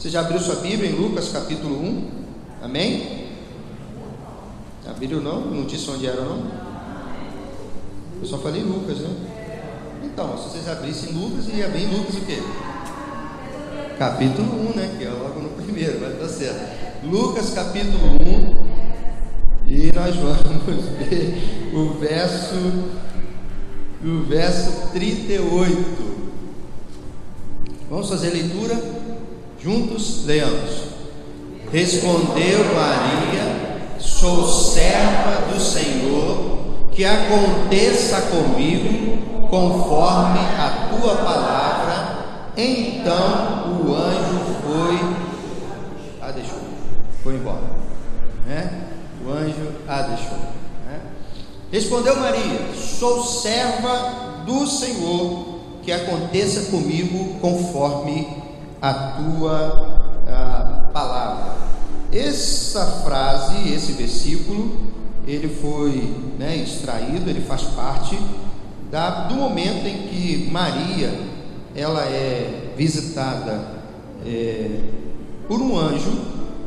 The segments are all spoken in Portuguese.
Você já abriu sua Bíblia em Lucas capítulo 1? Amém? Abriu não? Não disse onde era não? Eu só falei Lucas, né? Então, se vocês abrissem Lucas, ia bem Lucas o quê? Capítulo 1, né? Que é logo no primeiro, vai dar certo. Lucas capítulo 1. E nós vamos ver o verso, o verso 38. Vamos fazer a leitura? Juntos leamos. Respondeu Maria: Sou serva do Senhor, que aconteça comigo conforme a tua palavra. Então o anjo foi, a deixou, foi embora. Né? O anjo a deixou. Né? Respondeu Maria: Sou serva do Senhor, que aconteça comigo conforme a tua a palavra. Essa frase, esse versículo, ele foi né, extraído, ele faz parte da, do momento em que Maria ela é visitada é, por um anjo,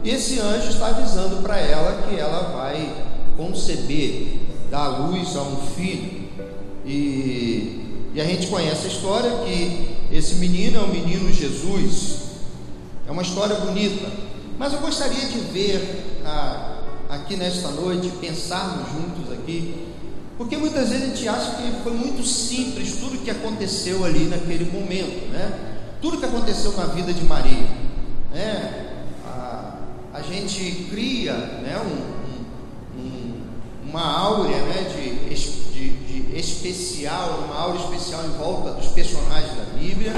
e esse anjo está avisando para ela que ela vai conceber, dar luz a um filho. E, e a gente conhece a história que esse menino é o menino Jesus. É uma história bonita. Mas eu gostaria de ver ah, aqui nesta noite, pensarmos juntos aqui, porque muitas vezes a gente acha que foi muito simples tudo que aconteceu ali naquele momento, né? Tudo que aconteceu na vida de Maria, né? A, a gente cria, né? Um, um, uma áurea, né? De, de, de especial, uma aura especial em volta dos personagens Bíblia,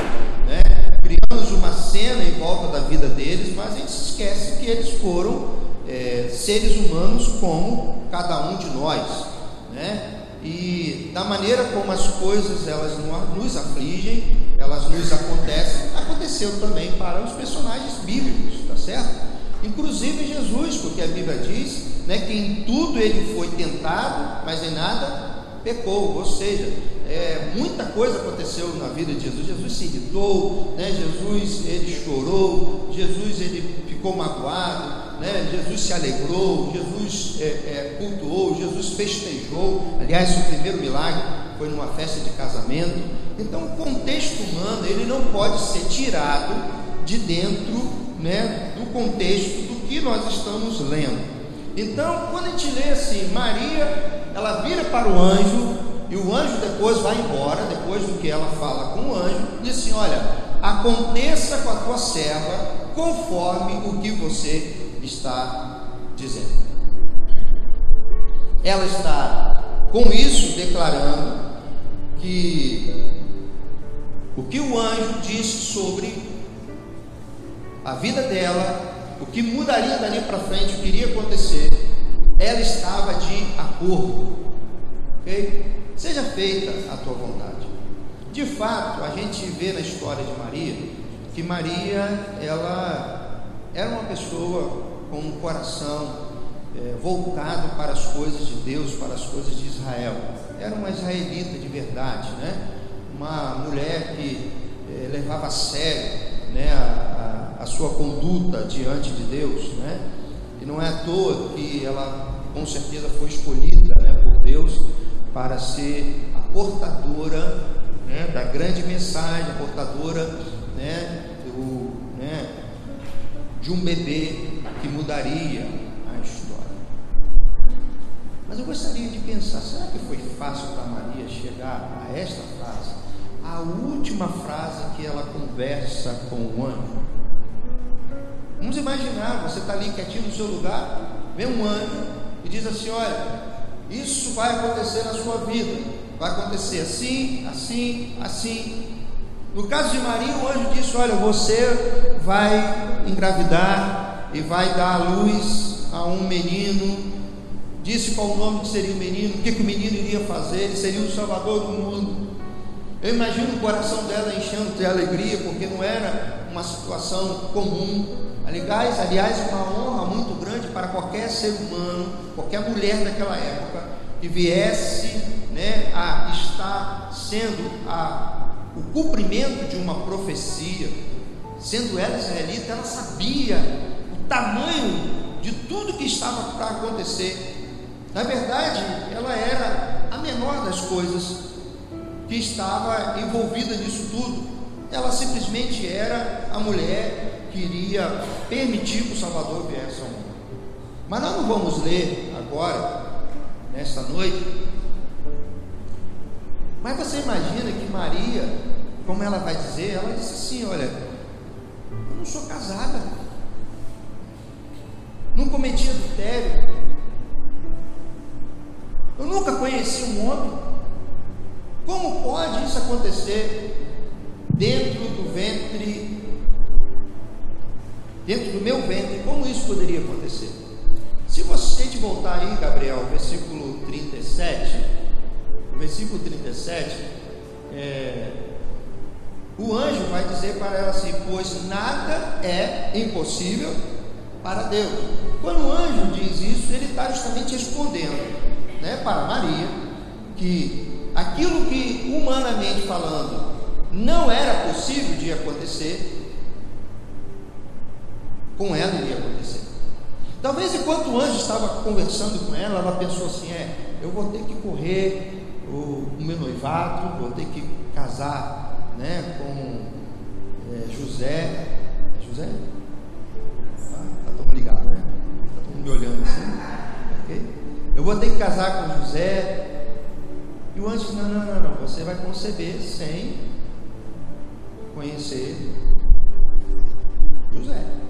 né? criamos uma cena em volta da vida deles, mas a gente se esquece que eles foram é, seres humanos como cada um de nós, né? E da maneira como as coisas elas nos afligem, elas nos acontecem, aconteceu também para os personagens bíblicos, tá certo? Inclusive Jesus, porque a Bíblia diz, né, que em tudo ele foi tentado, mas em nada pecou, ou seja, é, muita coisa aconteceu na vida de Jesus. Jesus se irritou, né? Jesus ele chorou, Jesus ele ficou magoado, né? Jesus se alegrou, Jesus é, é, cultuou, Jesus festejou. Aliás, o primeiro milagre foi numa festa de casamento. Então, o contexto humano ele não pode ser tirado de dentro, né, do contexto do que nós estamos lendo. Então, quando a gente lê assim, Maria ela vira para o anjo, e o anjo depois vai embora, depois do que ela fala com o anjo, diz assim: Olha, aconteça com a tua serva conforme o que você está dizendo. Ela está com isso declarando que o que o anjo disse sobre a vida dela, o que mudaria dali para frente, o que iria acontecer, ela estava de acordo. Seja feita a tua vontade. De fato, a gente vê na história de Maria que Maria ela era uma pessoa com um coração é, voltado para as coisas de Deus, para as coisas de Israel. Era uma israelita de verdade, né? Uma mulher que é, levava a sério né, a, a, a sua conduta diante de Deus, né? E não é à toa que ela, com certeza, foi escolhida né, por Deus para ser a portadora né, da grande mensagem, a portadora né, do, né, de um bebê que mudaria a história. Mas eu gostaria de pensar: será que foi fácil para Maria chegar a esta frase? A última frase que ela conversa com o anjo. Vamos imaginar, você está ali quietinho no seu lugar, vem um anjo e diz assim: Olha, isso vai acontecer na sua vida, vai acontecer assim, assim, assim. No caso de Maria, o anjo disse: Olha, você vai engravidar e vai dar à luz a um menino. Disse qual o nome que seria o menino, o que, que o menino iria fazer, ele seria o salvador do mundo. Eu imagino o coração dela enchendo de alegria, porque não era uma situação comum Aliás, aliás, uma honra muito para qualquer ser humano, qualquer mulher daquela época, que viesse né, a estar sendo a, o cumprimento de uma profecia, sendo ela israelita, ela sabia o tamanho de tudo que estava para acontecer. Na verdade, ela era a menor das coisas que estava envolvida nisso tudo. Ela simplesmente era a mulher que iria permitir que o Salvador viesse ao mundo. Mas nós não vamos ler agora, nesta noite. Mas você imagina que Maria, como ela vai dizer, ela disse assim: Olha, eu não sou casada, não cometi adultério, eu nunca conheci um homem. Como pode isso acontecer dentro do ventre, dentro do meu ventre? Como isso poderia acontecer? Voltar aí, Gabriel, versículo 37, versículo 37, é, o anjo vai dizer para ela assim: Pois nada é impossível para Deus. Quando o anjo diz isso, ele está justamente respondendo né, para Maria que aquilo que humanamente falando não era possível de acontecer, com ela iria acontecer. Talvez enquanto o anjo estava conversando com ela, ela pensou assim: é, eu vou ter que correr o, o meu noivado, vou ter que casar né, com é, José. É José? Ah, tá todo ligado, né? Está todo mundo me olhando assim. Ok? Eu vou ter que casar com José. E o anjo disse: Não, não, não, não. Você vai conceber sem conhecer José.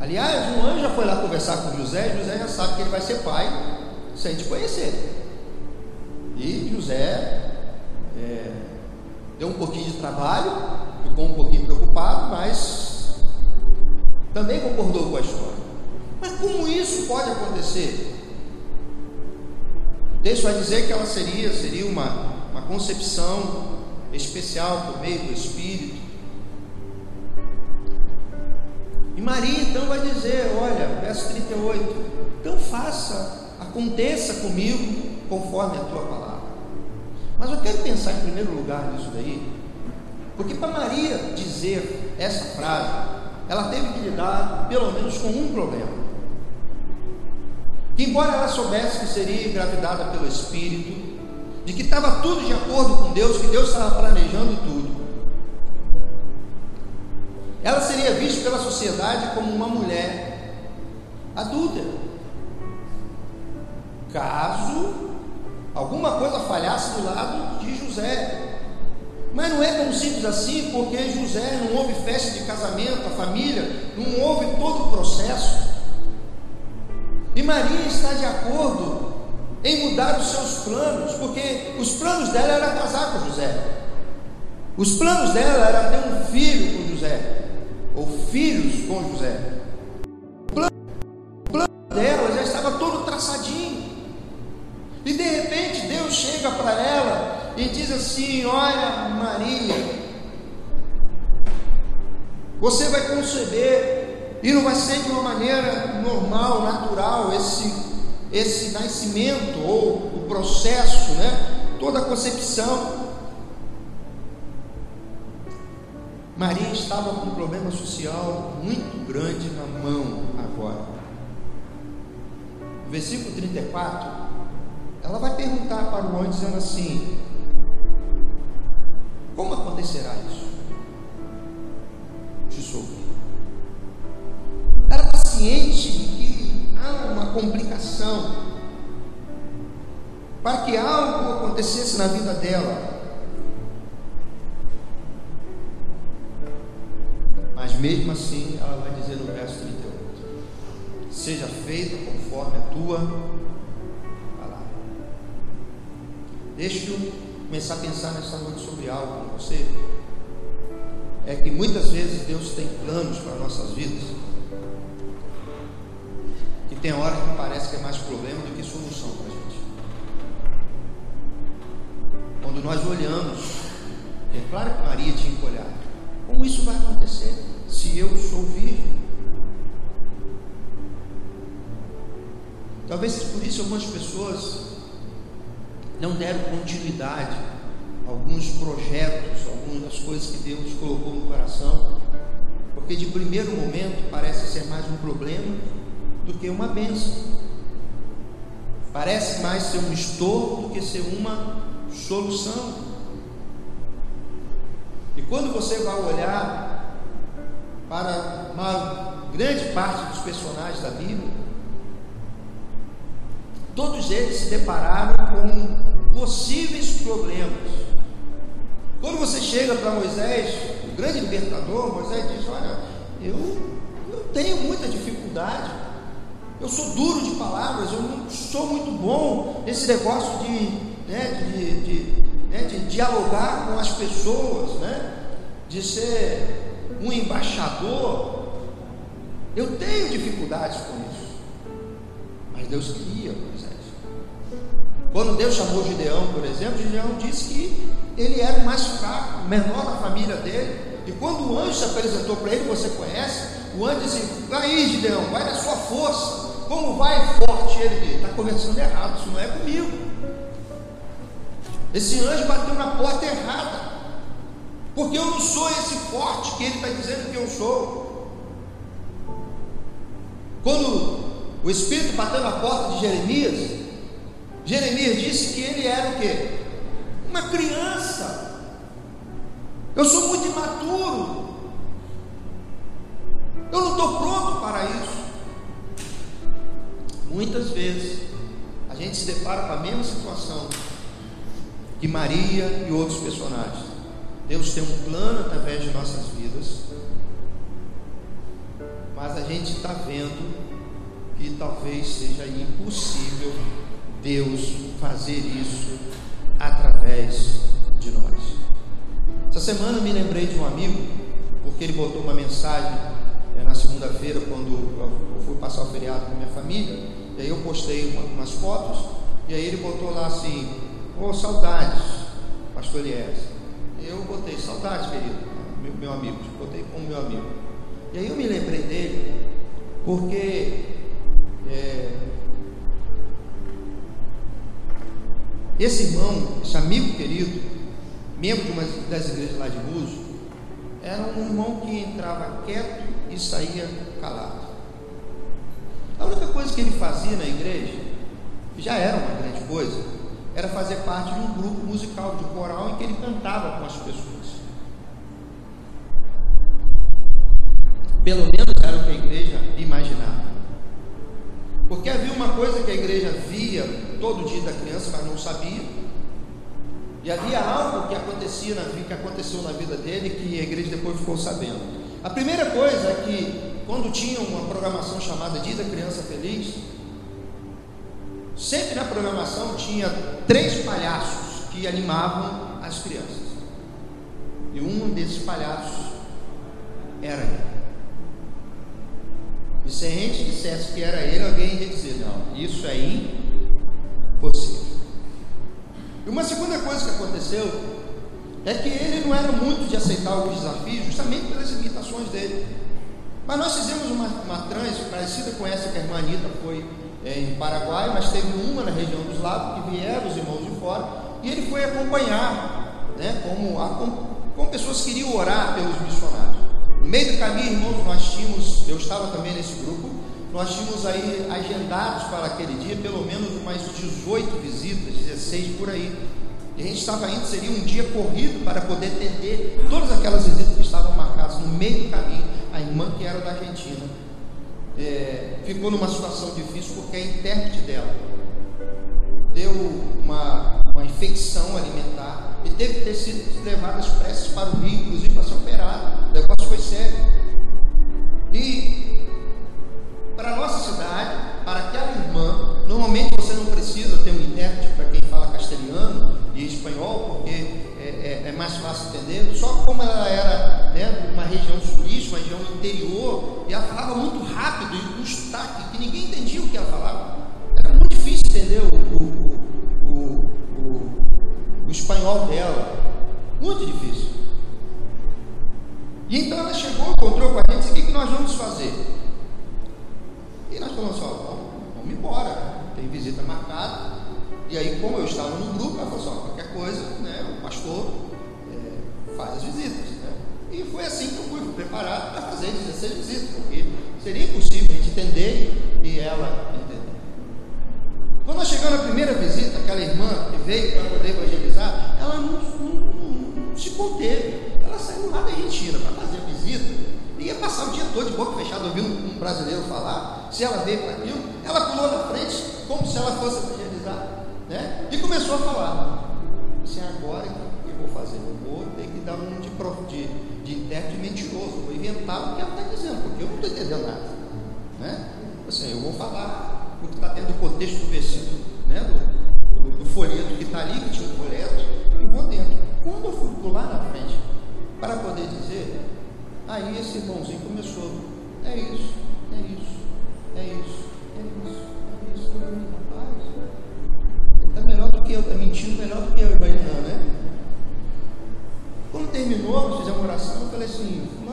Aliás, o anjo já foi lá conversar com José. José já sabe que ele vai ser pai sem te conhecer. E José é, deu um pouquinho de trabalho, ficou um pouquinho preocupado, mas também concordou com a história. Mas como isso pode acontecer? texto vai dizer que ela seria, seria uma, uma concepção especial por meio do Espírito. E Maria então vai dizer: Olha, verso 38, então faça, aconteça comigo conforme a tua palavra. Mas eu quero pensar em primeiro lugar nisso daí, porque para Maria dizer essa frase, ela teve que lidar pelo menos com um problema que embora ela soubesse que seria engravidada pelo Espírito, de que estava tudo de acordo com Deus, que Deus estava planejando tudo, ela seria vista pela sociedade como uma mulher adúltera. Caso alguma coisa falhasse do lado de José. Mas não é tão simples assim, porque José não houve festa de casamento, a família, não houve todo o processo. E Maria está de acordo em mudar os seus planos, porque os planos dela era casar com José. Os planos dela era ter um filho com José, ou filhos com José. O plano, o plano dela já estava todo traçadinho. E de repente Deus chega para ela e diz assim: Olha, Maria, você vai conceber e não vai ser de uma maneira normal, natural, esse, esse nascimento ou o processo, né? toda a concepção. Maria estava com um problema social muito grande na mão agora. No versículo 34, ela vai perguntar para o anjo dizendo assim: Como acontecerá isso? De sou ciente de que há uma complicação, para que algo acontecesse na vida dela. Mesmo assim, ela vai dizer no verso 38: Seja feita conforme a tua palavra. Deixa eu começar a pensar nessa noite sobre algo com você. É que muitas vezes Deus tem planos para nossas vidas tem hora que parece que é mais problema do que solução para a gente. Quando nós olhamos, é claro que Maria tinha que olhar, como isso vai acontecer se eu sou virgem? Talvez por isso algumas pessoas não deram continuidade a alguns projetos, algumas das coisas que Deus colocou no coração, Porque de primeiro momento parece ser mais um problema do que uma bênção. Parece mais ser um estorvo do que ser uma solução. E quando você vai olhar para uma grande parte dos personagens da Bíblia, todos eles se depararam com possíveis problemas. Quando você chega para Moisés, o grande libertador, Moisés diz: Olha, eu, eu tenho muita dificuldade, eu sou duro de palavras, eu não sou muito bom nesse negócio de né, de, de, né, de dialogar com as pessoas, né, de ser um embaixador. Eu tenho dificuldades com isso. Mas Deus queria Moisés. Quando Deus chamou Gideão, por exemplo, Gideão disse que ele era o mais fraco, o menor da família dele. E quando o anjo se apresentou para ele, você conhece, o anjo disse: Aí, Gideão, vai na sua força. Como vai forte? Ele está conversando errado, isso não é comigo. Esse anjo bateu na porta errada. Porque eu não sou esse forte que ele está dizendo que eu sou. Quando o Espírito bateu na porta de Jeremias, Jeremias disse que ele era o quê? Uma criança. Eu sou muito imaturo. Eu não estou pronto para isso. Muitas vezes a gente se depara com a mesma situação de Maria e outros personagens. Deus tem um plano através de nossas vidas, mas a gente está vendo que talvez seja impossível Deus fazer isso através de nós. Essa semana eu me lembrei de um amigo, porque ele botou uma mensagem é, na segunda-feira, quando eu fui passar o feriado com minha família, e aí eu postei uma, umas fotos, e aí ele botou lá assim: Ô, oh, saudades, pastor Elias. Eu botei saudades, querido, meu, meu amigo, botei como meu amigo. E aí eu me lembrei dele, porque é, esse irmão, esse amigo querido, membro de uma das igrejas lá de Búzios, era um irmão que entrava quieto e saía calado. A única coisa que ele fazia na igreja, já era uma grande coisa, era fazer parte de um grupo musical, de coral, em que ele cantava com as pessoas. Pelo menos era o que a igreja imaginava. Porque havia uma coisa que a igreja via todo dia da criança, mas não sabia. E havia algo que acontecia na vida, que aconteceu na vida dele, que a igreja depois ficou sabendo. A primeira coisa é que quando tinha uma programação chamada Dia da Criança Feliz, Sempre na programação tinha três palhaços que animavam as crianças. E um desses palhaços era ele. E se a gente dissesse que era ele, alguém ia dizer: não, isso é impossível. E uma segunda coisa que aconteceu é que ele não era muito de aceitar alguns desafios, justamente pelas limitações dele. Mas nós fizemos uma, uma trans parecida com essa que a irmã Anitta foi em Paraguai, mas teve uma na região dos lagos que vieram os irmãos de fora e ele foi acompanhar, né, como, como pessoas que queriam orar pelos missionários. No meio do caminho, irmãos, nós tínhamos, eu estava também nesse grupo, nós tínhamos aí agendados para aquele dia pelo menos umas 18 visitas, 16 por aí. E a gente estava indo, seria um dia corrido para poder atender todas aquelas visitas que estavam marcadas no meio do caminho. A irmã que era da Argentina é, ficou numa situação difícil porque a intérprete dela deu uma, uma infecção alimentar e teve que ter sido levada às pressas para o Rio, inclusive para ser operado. O negócio foi sério. E para a nossa cidade, para aquela irmã, normalmente você não precisa ter um intérprete para quem fala castelhano e espanhol, porque é, é, é mais fácil entender. Só como ela era né, uma região sulista, uma região interior, e ela falava muito rápido e com sotaque, que ninguém entendia o que ela falava. Era muito difícil entender o, o, o, o, o espanhol dela. Muito difícil. E então ela chegou, encontrou com a gente e disse: o que, nós vamos fazer? E nós falamos ó, vamos embora, tem visita marcada. E aí, como eu estava no grupo, ela falou assim: qualquer coisa, né, pastor é, faz as visitas. Né? E foi assim que eu fui, preparado para fazer as ser visita, porque seria impossível a gente entender e ela entender. Quando nós chegamos na primeira visita, aquela irmã que veio para poder evangelizar, ela não, não, não se conteve. Ela saiu lá da Argentina para fazer a visita e ia passar o dia todo de boca fechada ouvindo um brasileiro falar. Se ela veio para aquilo, ela pulou na frente como se ela fosse evangelizar. Né? E começou a falar. Assim, agora o que eu vou fazer? Eu vou ter que dar um de, de, de intérprete mentiroso, vou inventar o que ela está dizendo, porque eu não estou entendendo nada. Né? Assim, eu vou falar o que está dentro do contexto do versículo, né? do, do, do folheto que está ali, que tinha um folheto, e vou dentro. Quando eu fui pular na frente para poder dizer, aí esse irmãozinho começou, é isso, é isso, oração,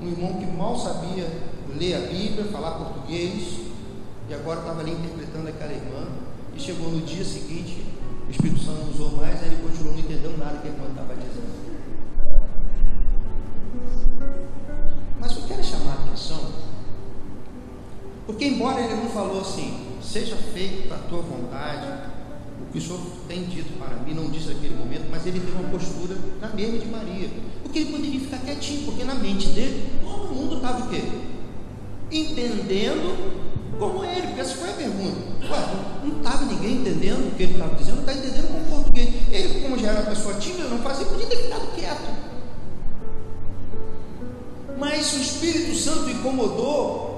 Um irmão que mal sabia ler a Bíblia, falar português, e agora estava ali interpretando aquela irmã. E chegou no dia seguinte, o Espírito Santo não usou mais, aí ele continuou não entendendo nada que a irmã estava dizendo. Mas eu quero chamar a atenção, porque embora ele não falou assim, seja feito a tua vontade, o que o Senhor tem dito para mim, não disse naquele momento, mas ele teve uma postura na mesma de Maria. Porque ele poderia ficar quietinho, porque na mente dele, todo mundo estava o quê? Entendendo como ele, porque essa foi a pergunta. Ué, não estava ninguém entendendo o que ele estava dizendo, está entendendo como português. Ele, como já era uma pessoa tímida, não fazia, podia ter ficado quieto. Mas o Espírito Santo incomodou.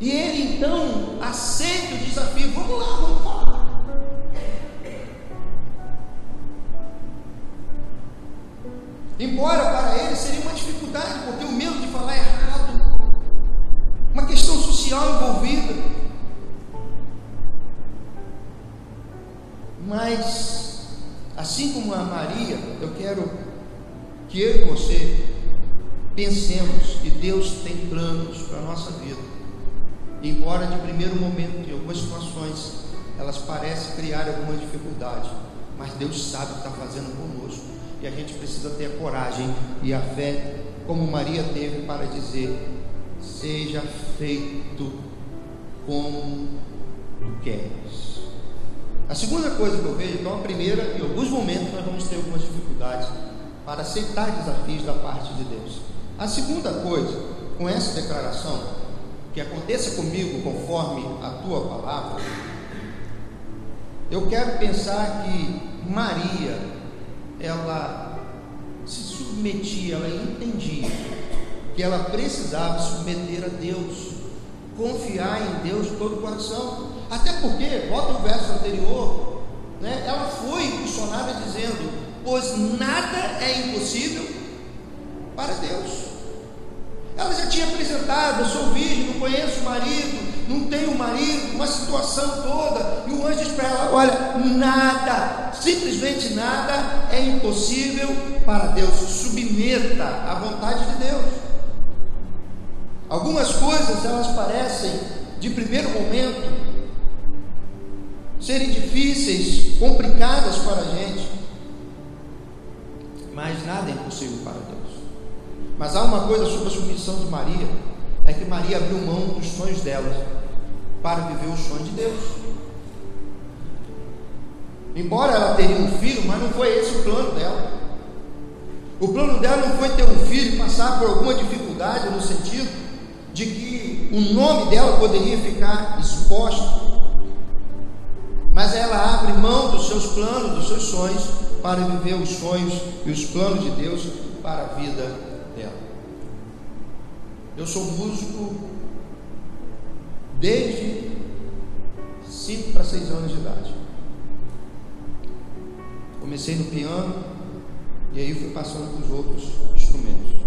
E ele então aceita o desafio. Vamos lá, vamos falar. Embora para ele seria uma dificuldade, porque o medo questão social envolvida. Mas, assim como a Maria, eu quero que eu e você pensemos que Deus tem planos para a nossa vida. Embora de primeiro momento, em algumas situações, elas parecem criar alguma dificuldade, mas Deus sabe o que está fazendo conosco. E a gente precisa ter a coragem e a fé, como Maria teve, para dizer: seja feito como tu queres. A segunda coisa que eu vejo, então, a primeira, em alguns momentos nós vamos ter algumas dificuldades para aceitar desafios da parte de Deus. A segunda coisa, com essa declaração, que aconteça comigo conforme a tua palavra, eu quero pensar que Maria, ela se submetia, ela entendia que ela precisava submeter a Deus, confiar em Deus de todo o coração. Até porque, volta o verso anterior, né, ela foi impulsionada dizendo: Pois nada é impossível para Deus. Ela já tinha apresentado, eu sou virgem, não conheço o marido, não tenho marido, uma situação toda, e o anjo diz para ela: Olha, nada, simplesmente nada é impossível para Deus. Submeta à vontade de Deus. Algumas coisas elas parecem, de primeiro momento, serem difíceis, complicadas para a gente, mas nada é impossível para Deus. Mas há uma coisa sobre a submissão de Maria, é que Maria abriu mão dos sonhos dela para viver o sonho de Deus. Embora ela teria um filho, mas não foi esse o plano dela. O plano dela não foi ter um filho passar por alguma dificuldade no sentido de que o nome dela poderia ficar exposto. Mas ela abre mão dos seus planos, dos seus sonhos, para viver os sonhos e os planos de Deus para a vida dela. Eu sou músico desde 5 para 6 anos de idade. Comecei no piano e aí fui passando para os outros instrumentos.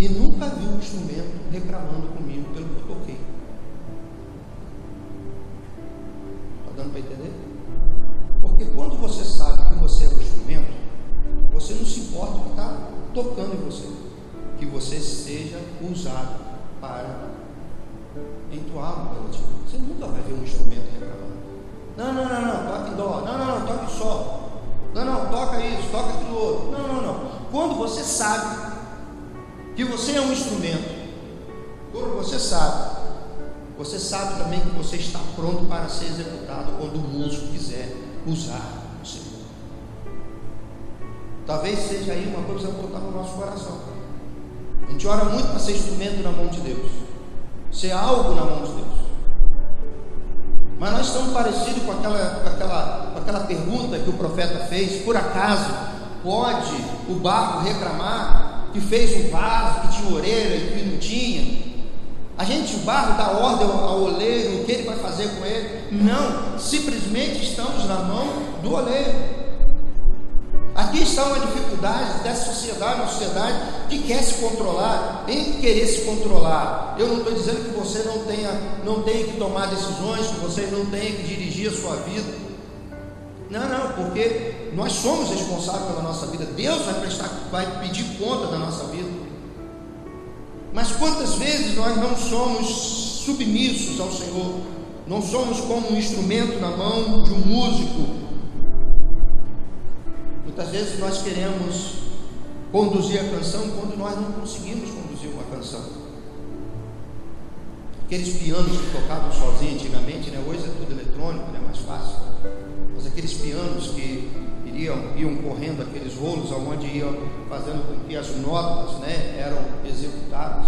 E nunca vi um instrumento reclamando comigo pelo que toquei. Está dando para entender? Porque quando você sabe que você é um instrumento, você não se importa o que está tocando em você. Que você seja usado para entoar uma melodia. Você nunca vai ver um instrumento reclamando. Não, não, não, não, toque dó. Não, não, não, toque sol. Não, não, toca isso, toca aquilo outro. Não, não, não. Quando você sabe que você é um instrumento, quando você sabe, você sabe também que você está pronto para ser executado quando o músico quiser usar você. Talvez seja aí uma coisa que no nosso coração. A gente ora muito para ser instrumento na mão de Deus, ser algo na mão de Deus. Mas nós estamos parecidos com aquela, com aquela, com aquela pergunta que o profeta fez: por acaso pode o barco reclamar que fez um vaso que tinha orelha e que não tinha? A gente, o barro dá ordem ao oleiro, o que ele vai fazer com ele? Não, simplesmente estamos na mão do oleiro. Aqui está uma dificuldade dessa sociedade, uma sociedade que quer se controlar, em querer se controlar. Eu não estou dizendo que você não tenha, não tenha que tomar decisões, que você não tenha que dirigir a sua vida. Não, não, porque nós somos responsáveis pela nossa vida. Deus vai prestar, vai pedir conta da nossa vida. Mas quantas vezes nós não somos submissos ao Senhor? Não somos como um instrumento na mão de um músico Muitas vezes nós queremos conduzir a canção quando nós não conseguimos conduzir uma canção. Aqueles pianos que tocavam sozinhos antigamente, né? hoje é tudo eletrônico, é mais fácil. Mas aqueles pianos que iriam, iam correndo aqueles rolos onde iam fazendo com que as notas né, eram executadas.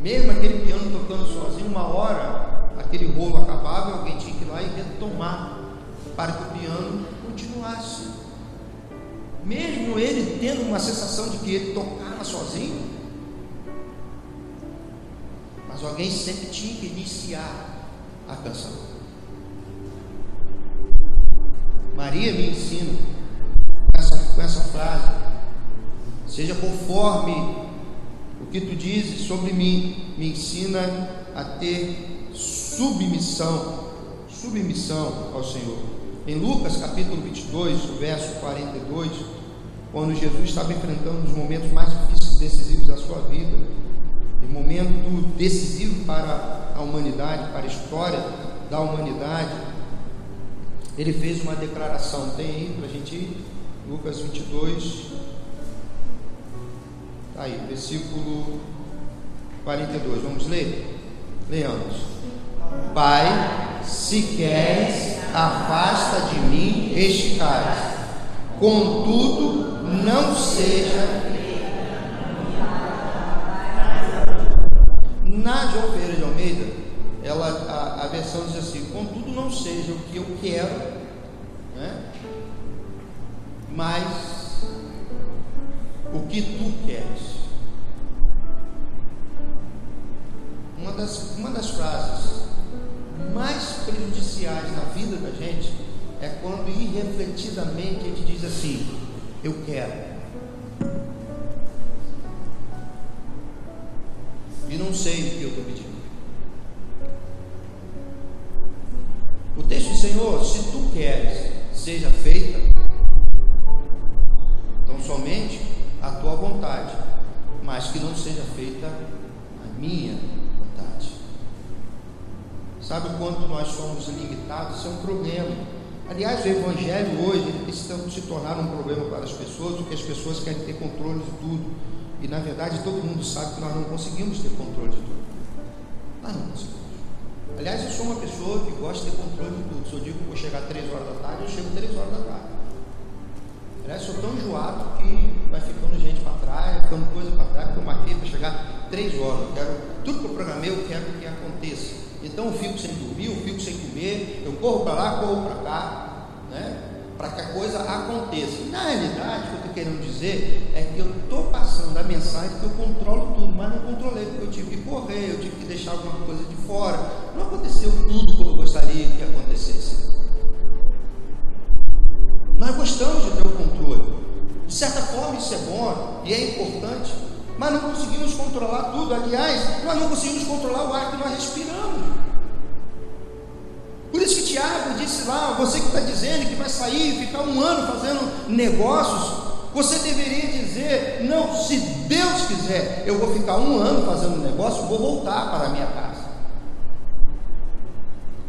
Mesmo aquele piano tocando sozinho, uma hora aquele rolo acabava e alguém tinha que ir lá e retomar para que o piano continuasse. Mesmo ele tendo uma sensação de que ele tocava sozinho, mas alguém sempre tinha que iniciar a canção. Maria me ensina com essa, com essa frase: seja conforme o que tu dizes sobre mim, me ensina a ter submissão, submissão ao Senhor. Em Lucas capítulo 22, o verso 42, quando Jesus estava enfrentando um dos momentos mais difíceis decisivos da sua vida, um momento decisivo para a humanidade, para a história da humanidade, ele fez uma declaração. Tem aí para a gente ir? Lucas 22, tá aí, versículo 42. Vamos ler? Leamos. Pai, se queres afasta de mim este cálice. Contudo, não seja. Na de Almeida, ela, a, a versão diz assim: Contudo, não seja o que eu quero, né? mas o que tu queres. Uma das, uma das frases mais prejudiciais na vida da gente é quando irrefletidamente a gente diz assim: Eu quero. Mundo sabe que nós não conseguimos ter controle de tudo. Nós não conseguimos. Aliás, eu sou uma pessoa que gosta de ter controle de tudo. Se eu digo que vou chegar às 3 horas da tarde, eu chego às 3 horas da tarde. Aliás, sou tão enjoado que vai ficando gente para trás, ficando coisa para trás, porque eu marquei para chegar 3 horas. Eu quero, tudo que eu programei, eu quero que aconteça. Então eu fico sem dormir, eu fico sem comer, eu corro para lá, corro para cá, né? Para que a coisa aconteça. Na realidade, o que eu estou querendo dizer é que eu estou passando a mensagem que eu controlo tudo, mas não controlei, porque eu tive que correr, eu tive que deixar alguma coisa de fora. Não aconteceu tudo como eu gostaria que acontecesse. Nós gostamos de ter o controle. De certa forma isso é bom e é importante, mas não conseguimos controlar tudo. Aliás, nós não conseguimos controlar o ar que nós respiramos. Tiago disse lá, você que está dizendo que vai sair e ficar um ano fazendo negócios, você deveria dizer, não, se Deus quiser, eu vou ficar um ano fazendo negócio, vou voltar para a minha casa.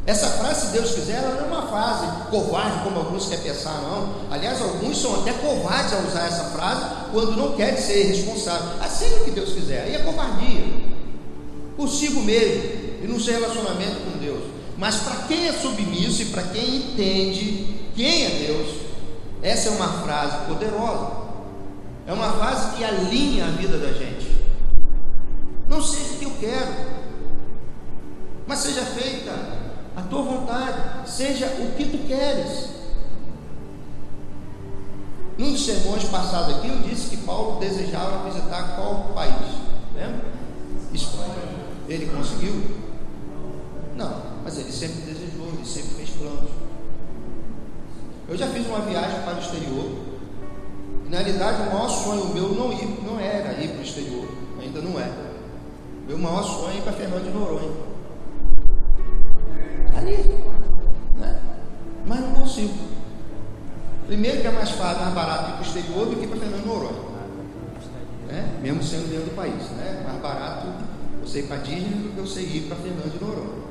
Essa frase, se Deus quiser, ela não é uma frase covarde, como alguns querem pensar, não. Aliás, alguns são até covardes a usar essa frase quando não querem ser responsáveis. Assim é o que Deus quiser, aí é covardia. Consigo mesmo, e no seu relacionamento com Deus. Mas para quem é submisso e para quem entende quem é Deus, essa é uma frase poderosa. É uma frase que alinha a vida da gente. Não seja o que eu quero, mas seja feita a tua vontade, seja o que tu queres. Num dos sermões passados aqui, eu disse que Paulo desejava visitar qual país? Lembra? Espanha. Ele conseguiu? Não, mas ele sempre desejou, ele sempre fez planos. Eu já fiz uma viagem para o exterior. Na realidade, o maior sonho meu não, ir, não era ir para o exterior, ainda não é. Meu maior sonho é ir para Fernando de Noronha ali. Né? Mas não consigo. Primeiro que é mais fácil, mais barato ir para o exterior do que para Fernando Noronha. Né? Mesmo sendo dentro do país. Né? Mais barato você ir para Disney do que você ir para Fernando de Noronha.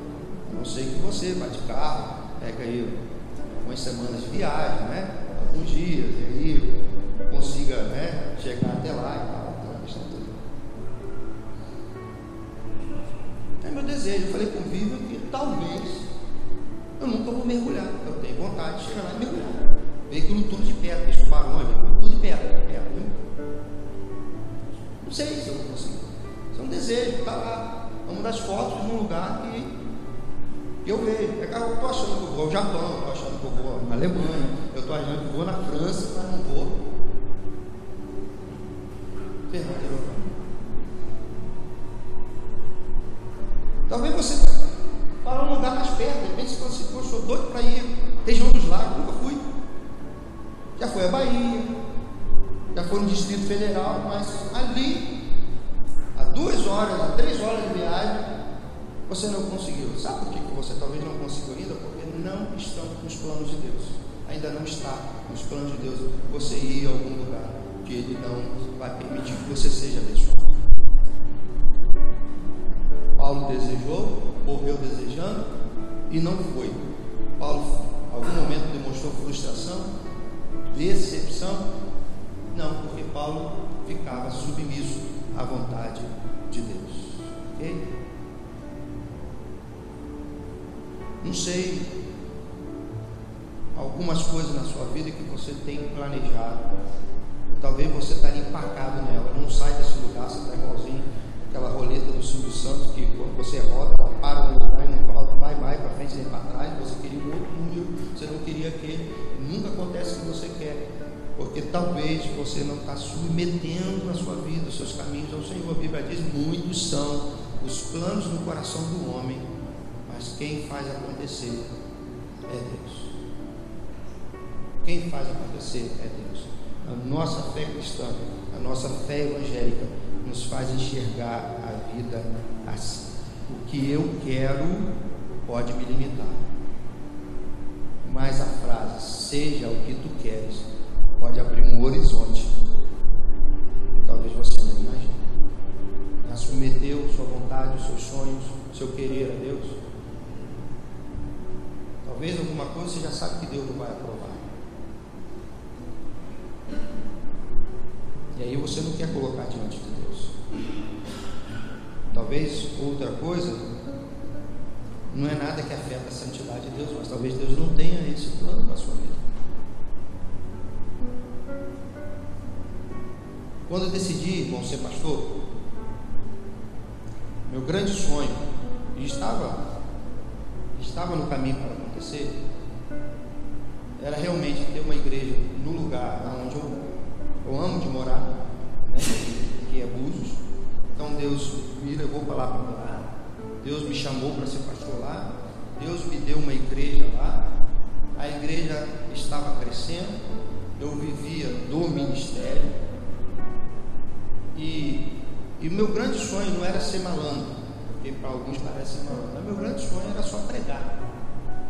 Não sei que você vai de carro, pega aí umas semanas de viagem, né? alguns dias, e aí consiga né, chegar até lá e tal. É meu desejo. Eu falei com o Viva que talvez eu nunca vou mergulhar. Eu tenho vontade de chegar lá e mergulhar. Veículo tudo de perto, aqueles tubarões, veículo tudo de perto, de perto. Não sei se eu conseguir. Isso é um desejo, está lá. É uma das fotos num lugar que, que eu vejo. Eu estou achando que eu vou ao Japão, estou achando que eu vou na Alemanha, eu estou achando que eu vou na França, mas não vou. Fernando, Talvez você para um lugar mais perto. De repente você fala assim, poxa, sou doido para ir região dos lagos, nunca fui. Já foi a Bahia, você não conseguiu. Sabe por que você talvez não conseguiu ainda? Porque não estão nos planos de Deus. Ainda não está nos planos de Deus você ir a algum lugar que Ele não vai permitir que você seja abençoado. Paulo desejou, morreu desejando e não foi. Paulo, em algum momento, demonstrou frustração, decepção? Não, porque Paulo ficava submisso à vontade de Deus. Ok? Não sei algumas coisas na sua vida que você tem planejado. Talvez você esteja empacado nela. Não sai desse lugar, você está igualzinho aquela roleta do Silvio Santos que quando você roda, ela para no lugar e não volta, vai, vai para frente e para trás, você queria um outro número, você não queria aquele, nunca acontece o que você quer, porque talvez você não está submetendo na sua vida os seus caminhos ao Senhor. A Bíblia diz: muitos são os planos no coração do homem, mas quem faz acontecer é Deus. Quem faz acontecer é Deus. A nossa fé cristã, a nossa fé evangélica nos faz enxergar a vida assim. O que eu quero pode me limitar. Mas a frase, seja o que tu queres, pode abrir um horizonte. Talvez você não imagine. Submeteu sua vontade, os seus sonhos, seu querer a Deus. Alguma coisa você já sabe que Deus não vai aprovar. E aí você não quer colocar diante de Deus. Talvez outra coisa não é nada que afeta a santidade de Deus, mas talvez Deus não tenha esse plano para a sua vida. Quando eu decidi, irmão, ser pastor, meu grande sonho, e estava, estava no caminho para acontecer, era realmente ter uma igreja no lugar onde eu, eu amo de morar, né, que é Búzios. Então Deus me levou para lá para morar. Deus me chamou para ser pastor lá. Deus me deu uma igreja lá. A igreja estava crescendo. ministério. E, e o meu grande sonho não era ser malandro, porque para alguns parece malandro. Mas meu grande sonho era só pregar.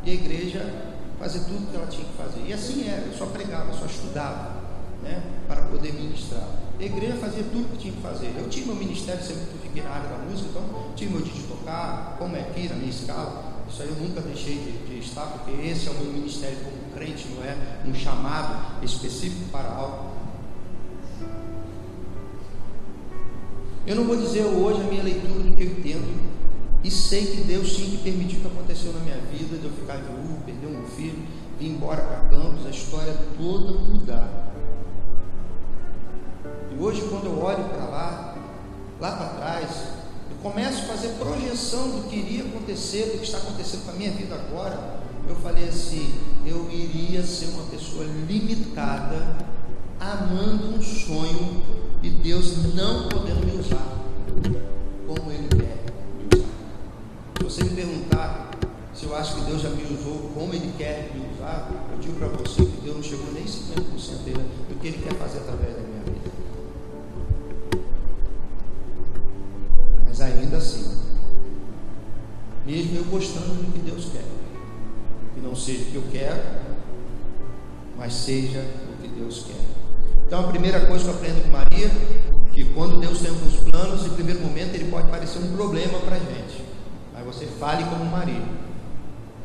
E a igreja fazer tudo que ela tinha que fazer. E assim era, eu só pregava, só estudava, né, para poder ministrar. A igreja fazia tudo que tinha que fazer. Eu tinha meu ministério, sempre que fiquei na área da música, então tinha meu dia de tocar, como é aqui na minha escala. Isso aí eu nunca deixei de, de estar, porque esse é o meu ministério como crente, não é um chamado específico para algo. Eu não vou dizer hoje a minha leitura do que eu entendo e sei que Deus tinha que permitir o que aconteceu na minha vida, de eu ficar viúvo, perder um filho, vir embora para Campos, a história toda mudar. E hoje quando eu olho para lá, lá para trás, eu começo a fazer projeção do que iria acontecer, do que está acontecendo com a minha vida agora. Eu falei assim, eu iria ser uma pessoa limitada, amando um sonho e Deus não podendo me usar gostando do que Deus quer, que não seja o que eu quero, mas seja o que Deus quer. Então a primeira coisa que eu aprendo com Maria, que quando Deus tem alguns planos, em primeiro momento ele pode parecer um problema para a gente. Mas você fale como Maria.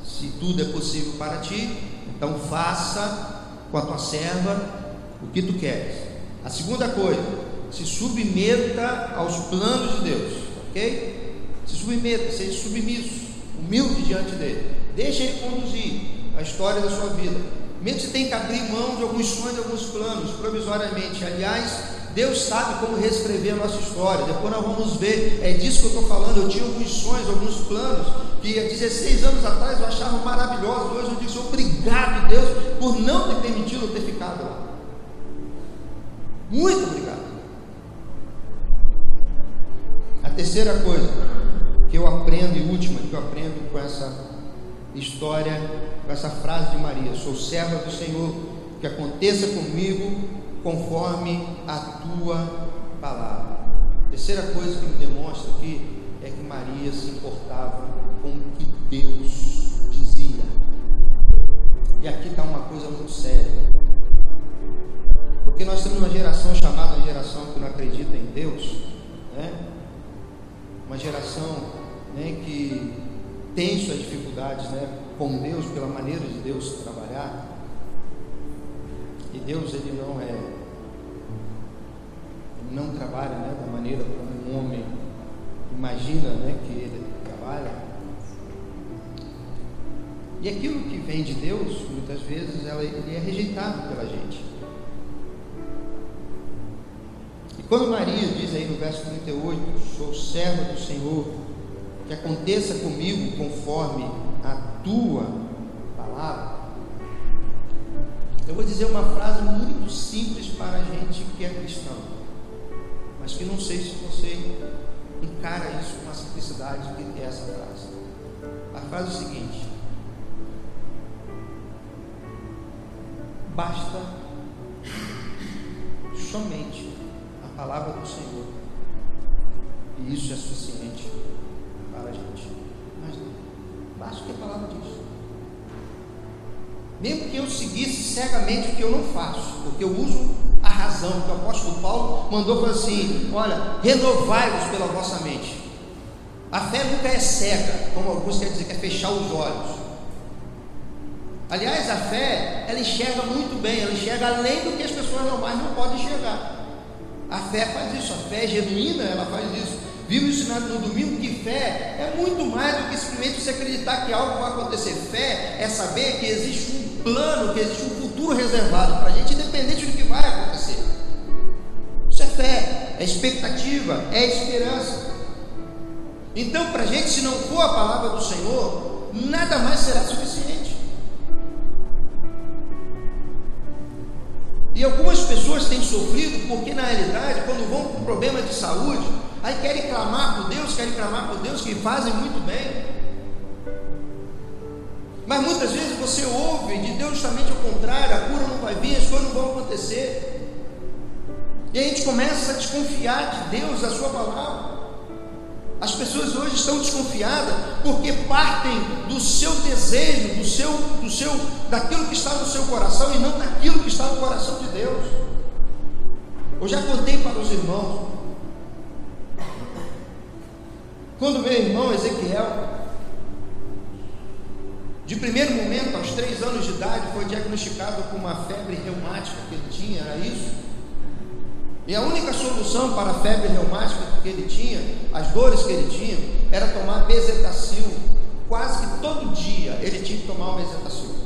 Se tudo é possível para ti, então faça com a tua serva o que tu queres. A segunda coisa, se submeta aos planos de Deus, ok? Se submeta, seja submisso, humilde diante dele. Deixe ele conduzir a história da sua vida. Mesmo você tenha que abrir mão de alguns sonhos, de alguns planos, provisoriamente. Aliás, Deus sabe como reescrever a nossa história. Depois nós vamos ver, é disso que eu estou falando. Eu tinha alguns sonhos, alguns planos, que há 16 anos atrás eu achava maravilhosos. Hoje eu digo, obrigado, Deus, por não ter permitido eu ter ficado lá. Muito obrigado. A terceira coisa que eu aprendo, e última que eu aprendo com essa história com essa frase de Maria: Sou serva do Senhor, que aconteça comigo conforme a tua palavra. terceira coisa que me demonstra aqui é que Maria se importava com o que Deus dizia. E aqui está uma coisa muito séria. Porque nós temos uma geração chamada geração que não acredita em Deus, né? uma geração né, que tem suas dificuldades, né? com Deus, pela maneira de Deus trabalhar. E Deus ele não é, ele não trabalha né, da maneira como um homem imagina né, que ele trabalha. E aquilo que vem de Deus, muitas vezes, ela, ele é rejeitado pela gente. E quando Maria diz aí no verso 38, sou serva do Senhor, que aconteça comigo conforme a tua palavra. Eu vou dizer uma frase muito simples para a gente que é cristão, mas que não sei se você encara isso com a simplicidade que é essa frase. A frase é o seguinte: basta somente a palavra do Senhor, e isso é suficiente para a gente. Mas basta o que a palavra diz. Mesmo que eu seguisse cegamente o que eu não faço, porque eu uso a razão, que o apóstolo Paulo mandou para assim: olha, renovai-vos pela vossa mente. A fé nunca é cega, como alguns querem dizer que é fechar os olhos. Aliás, a fé, ela enxerga muito bem, ela enxerga além do que as pessoas normais não podem enxergar. A fé faz isso, a fé genuína, ela faz isso. Vivo ensinado no domingo que fé é muito mais do que simplesmente você acreditar que algo vai acontecer. Fé é saber que existe um plano, que existe um futuro reservado para a gente, independente do que vai acontecer. Isso é fé, é expectativa, é esperança. Então, para a gente, se não for a palavra do Senhor, nada mais será suficiente. E algumas pessoas têm sofrido porque, na realidade, quando vão com problemas de saúde, Aí querem clamar por Deus, querem clamar por Deus, que fazem muito bem. Mas muitas vezes você ouve de Deus justamente ao contrário, a cura não vai vir, as coisas não vão acontecer. E a gente começa a desconfiar de Deus, da Sua palavra. As pessoas hoje estão desconfiadas porque partem do seu desejo, do seu, do seu, daquilo que está no seu coração e não daquilo que está no coração de Deus. Eu já contei para os irmãos. Quando meu irmão Ezequiel, de primeiro momento, aos três anos de idade, foi diagnosticado com uma febre reumática que ele tinha, era isso? E a única solução para a febre reumática que ele tinha, as dores que ele tinha, era tomar bezetacil. Quase que todo dia ele tinha que tomar uma bezetacil.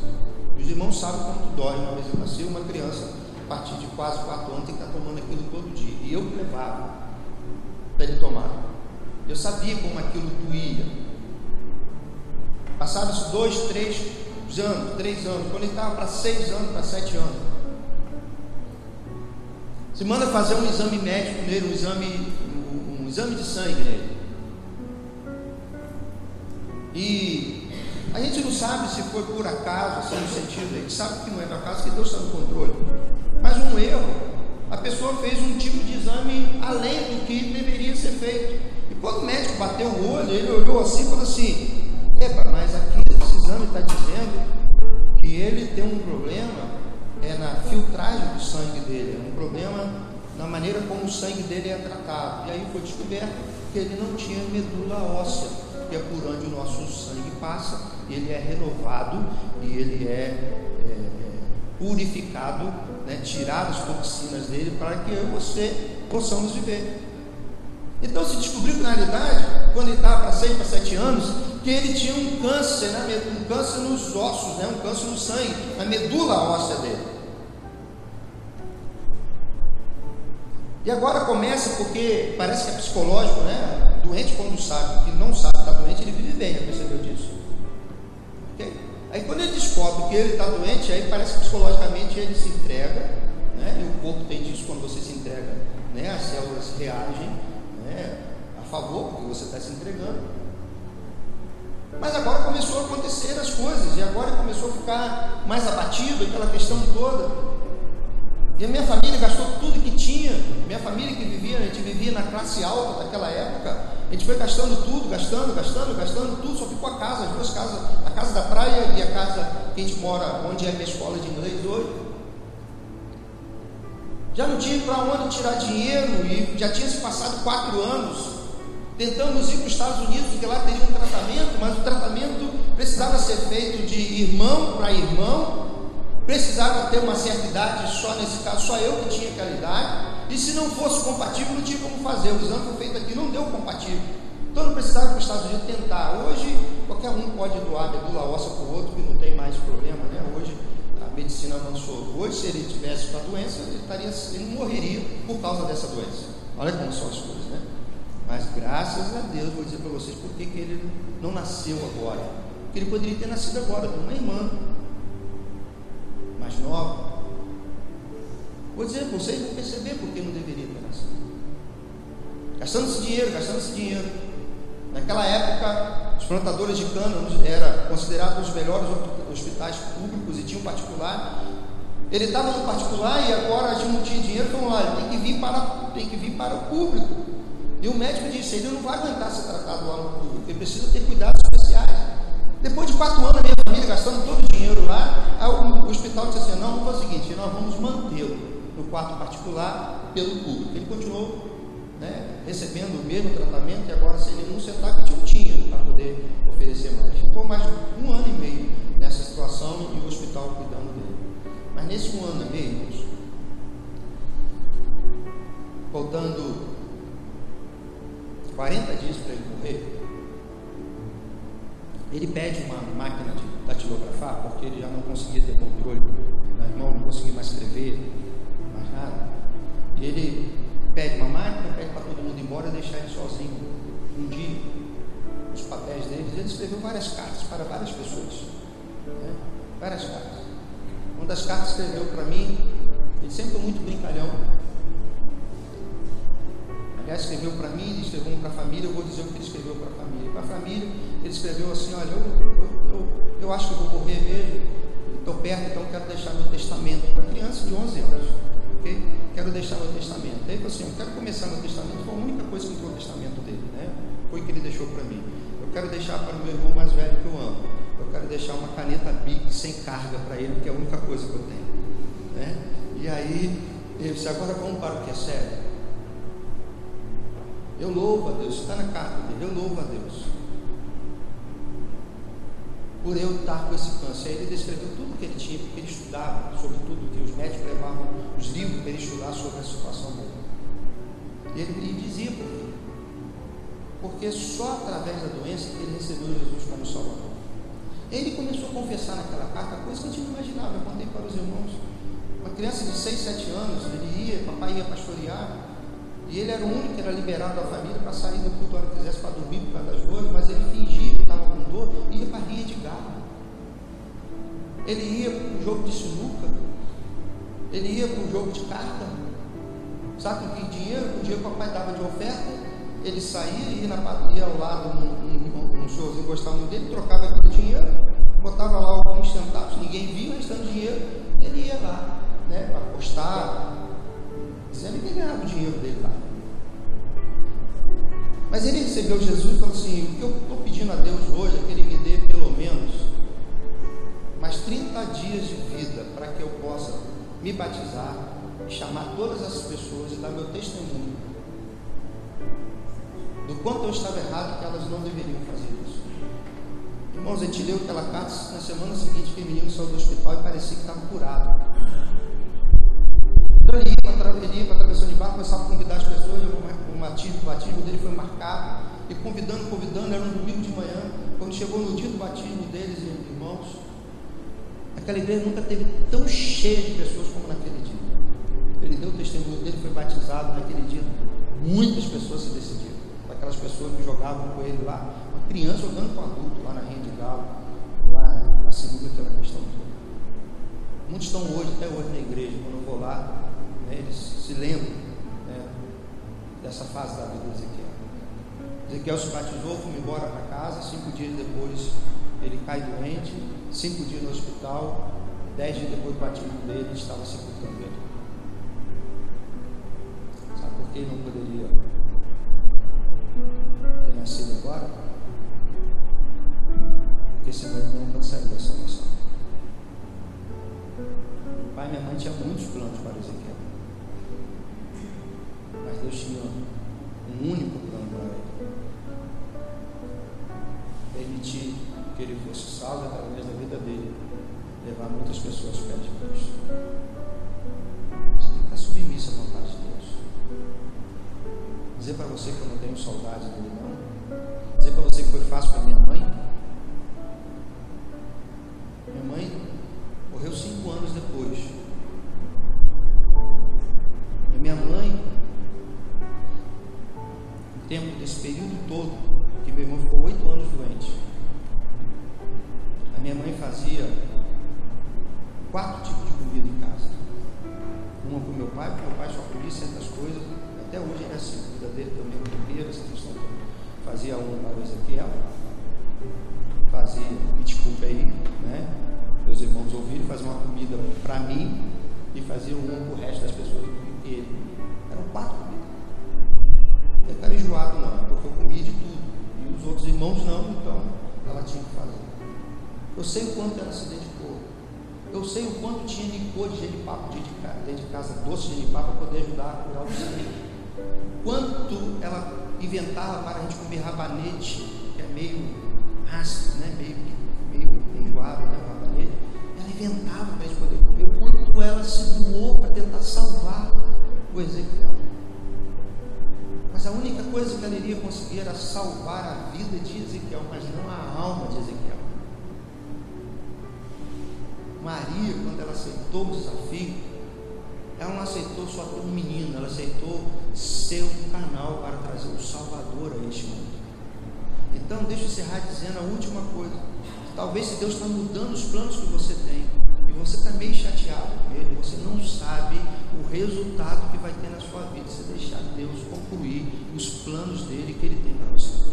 Os irmãos sabem quanto dói uma bezetacil. Uma criança, a partir de quase 4 anos, tem que estar tomando aquilo todo dia. E eu levava para ele tomar. Eu sabia como aquilo doía. Passados dois, três anos, três anos, quando ele estava para seis anos, para sete anos, se manda fazer um exame médico nele, um exame, um, um exame de sangue nele. E a gente não sabe se foi por acaso, assim, no sentido, a gente sabe que não é por acaso, que Deus está no controle. Mas um erro, a pessoa fez um tipo de exame além do que deveria ser feito. Quando o médico bateu o olho, ele olhou assim e falou assim: Epa, mas aqui esse exame está dizendo que ele tem um problema é na filtragem do sangue dele, é um problema na maneira como o sangue dele é tratado. E aí foi descoberto que ele não tinha medula óssea, que é por onde o nosso sangue passa, ele é renovado e ele é, é, é purificado, né, tirado as toxinas dele para que eu e você possamos viver. Então se descobriu que na realidade, quando ele estava para 6 para 7 anos, que ele tinha um câncer, né, um câncer nos ossos, né, um câncer no sangue, na medula óssea dele. E agora começa porque parece que é psicológico, né? Doente quando sabe que não sabe que está doente, ele vive bem, já percebeu disso? Okay? Aí quando ele descobre que ele está doente, aí parece que psicologicamente ele se entrega, né? E o corpo tem disso quando você se entrega, né? As células reagem, né? A favor, porque você está se entregando. Mas agora começou a acontecer as coisas, e agora começou a ficar mais abatido, aquela questão toda. E a minha família gastou tudo que tinha. Minha família que vivia, a gente vivia na classe alta daquela época. A gente foi gastando tudo, gastando, gastando, gastando tudo. Só ficou a casa, as duas casas, a casa da praia e a casa que a gente mora, onde é a minha escola de inglês hoje. Já não tinha para onde tirar dinheiro e já tinha se passado quatro anos. Tentamos ir para os Estados Unidos, porque lá teria um tratamento, mas o tratamento precisava ser feito de irmão para irmão, precisava ter uma certa idade, só nesse caso, só eu que tinha aquela idade, e se não fosse compatível, não tinha como fazer. O exame foi feito aqui, não deu compatível. Então não precisava para os Estados Unidos tentar. Hoje, qualquer um pode doar medula óssea para o outro, que não tem mais problema, né? Hoje medicina avançou. Hoje, se ele tivesse com a doença, ele, estaria, ele morreria por causa dessa doença. Olha como são as coisas, né? Mas graças a Deus, vou dizer para vocês por que ele não nasceu agora. Porque ele poderia ter nascido agora, com uma irmã, mais nova. Vou dizer, vocês vão perceber porque não deveria ter nascido. Gastando esse dinheiro, gastando esse dinheiro. Naquela época, os plantadores de cana eram considerados os melhores hospitais públicos e tinham um particular. Ele estava no particular e agora gente não tinha dinheiro, então lá, ele tem que vir para, tem que vir para o público. E o médico disse, ele não vai aguentar ser tratado lá no público, ele precisa ter cuidados especiais. Depois de quatro anos, a minha família gastando todo o dinheiro lá, o, hospital disse assim: não, fazer o seguinte, nós vamos mantê-lo no quarto particular pelo público. Ele continuou né, recebendo o mesmo tratamento e agora sem nenhum centavo que tinha para poder oferecer mais. Ficou mais um ano e meio nessa situação e o hospital cuidando dele. Mas nesse um ano e meio, faltando 40 dias para ele morrer, ele pede uma máquina de datilografar, porque ele já não conseguia ter controle na mão, não conseguia mais escrever, mais nada. E ele pede uma máquina, pede para todo mundo ir embora deixar ele sozinho. Um dia, os papéis dele, ele escreveu várias cartas para várias pessoas. Né? Várias cartas. Uma das cartas escreveu para mim, ele sempre foi muito brincalhão. Aliás, escreveu para mim, ele escreveu para a família, eu vou dizer o que ele escreveu para a família. Para a família, ele escreveu assim, olha, eu, eu, eu, eu acho que vou morrer mesmo, estou perto, então quero deixar meu testamento para criança de 11 anos. Ok? quero deixar meu testamento. Aí ele falou assim, eu quero começar meu testamento, foi a única coisa que entrou no testamento dele, né? Foi o que ele deixou para mim. Eu quero deixar para o meu irmão mais velho que eu amo. Eu quero deixar uma caneta Bic sem carga para ele, que é a única coisa que eu tenho. Né? E aí, ele disse, agora vamos para o que é sério. Eu louvo a Deus, está na carta dele, eu louvo a Deus. Por eu estar com esse câncer. Aí ele descreveu tudo que ele tinha, porque ele estudava sobre tudo que os médicos levavam, os livros para ele estudar sobre a situação dele. E ele, dizia por quê? Porque só através da doença que ele recebeu Jesus como Salvador. Ele começou a confessar naquela carta coisa que a gente não imaginava. Eu contei para os irmãos. Uma criança de 6, 7 anos, ele ia, papai ia pastorear, e ele era o único que era liberado da família para sair do culto hora que quisesse para dormir por causa das mas ele fingia que estava com dor e ia para ria de galo. Ele ia para o jogo de sinuca, ele ia para o jogo de carta. Sabe com que dinheiro? O dinheiro que o papai dava de oferta, ele saía, ia, na, ia um, um, um senhorzinho gostava muito dele, trocava aquele dinheiro, botava lá alguns centavos, ninguém via o restante do dinheiro, ele ia lá, né, apostar, dizendo que ganhava o dinheiro dele lá. Mas ele recebeu Jesus e falou assim: o que eu estou pedindo a Deus hoje é que Ele me dê pelo menos mais 30 dias de vida para que eu possa me batizar, chamar todas as pessoas e dar meu testemunho do quanto eu estava errado que elas não deveriam fazer isso. Irmãos, a gente leu aquela carta na semana seguinte que o menino saiu do hospital e parecia que estava curado. Ele ia para a travessão de barco, começava a convidar as pessoas, o batismo, o batismo dele foi marcado, e convidando, convidando, era um domingo de manhã, quando chegou no dia do batismo deles, irmãos, aquela igreja nunca teve tão cheia de pessoas como naquele dia. Ele deu o testemunho dele, foi batizado naquele dia, muitas pessoas se decidiram, aquelas pessoas que jogavam com ele lá, uma criança jogando com adulto lá na Rinha Galo, lá na segunda aquela questão toda. Muitos estão hoje, até hoje na igreja, quando eu vou lá, eles se lembram né, dessa fase da vida de Ezequiel. Ezequiel se batizou, foi embora para casa, cinco dias depois ele cai doente, cinco dias no hospital, dez dias depois do batismo dele, estava sepultando ele. Sabe por que não poderia ter nascido agora? Porque senão ele não alcançaria a salvação. Pai e minha mãe tinham muitos planos para Ezequiel. Deus tinha um único plano para ele. Permitir que ele fosse salvo através da vida dele, levar muitas pessoas perto de Deus. Você tem que estar submisso à vontade de Deus. Dizer para você que eu não tenho saudade dele, não. Dizer para você que foi fácil para os irmãos não, então ela tinha que fazer. Eu sei o quanto ela se dedicou. Eu sei o quanto tinha licor de genipapo dentro de casa, doce de genipapo, para poder ajudar a curar o sangue. Quanto ela inventava para a gente comer rabanete, que é meio ácido, né? meio, meio enjoado, né? rabanete. Ela inventava para a gente poder comer. O quanto ela se doou para tentar salvar o Ezequiel. Mas a única coisa que ela iria conseguir era salvar a vida de Ezequiel, mas não a alma de Ezequiel. Maria, quando ela aceitou o desafio, ela não aceitou só ter um menino, ela aceitou ser um canal para trazer o Salvador a este mundo. Então, deixa eu encerrar dizendo a última coisa. Talvez se Deus está mudando os planos que você tem, e você está meio chateado com ele, você não sabe o resultado que vai ter na sua vida se deixar Deus concluir os planos dele que ele tem para você.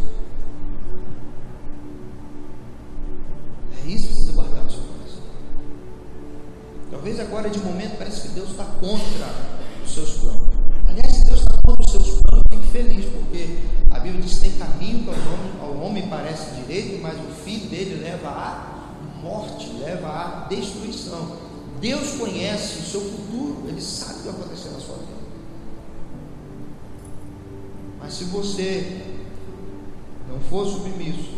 É isso que você guardar no seu coração. Talvez agora de momento parece que Deus está contra o dos seus planos. Aliás, se Deus está falando dos seus planos, fique feliz, porque a Bíblia diz que tem caminho que ao homem, ao homem parece direito, mas o fim dele leva à morte, leva à destruição. Deus conhece o seu futuro, Ele sabe o que vai acontecer na sua vida. Mas se você não for submisso,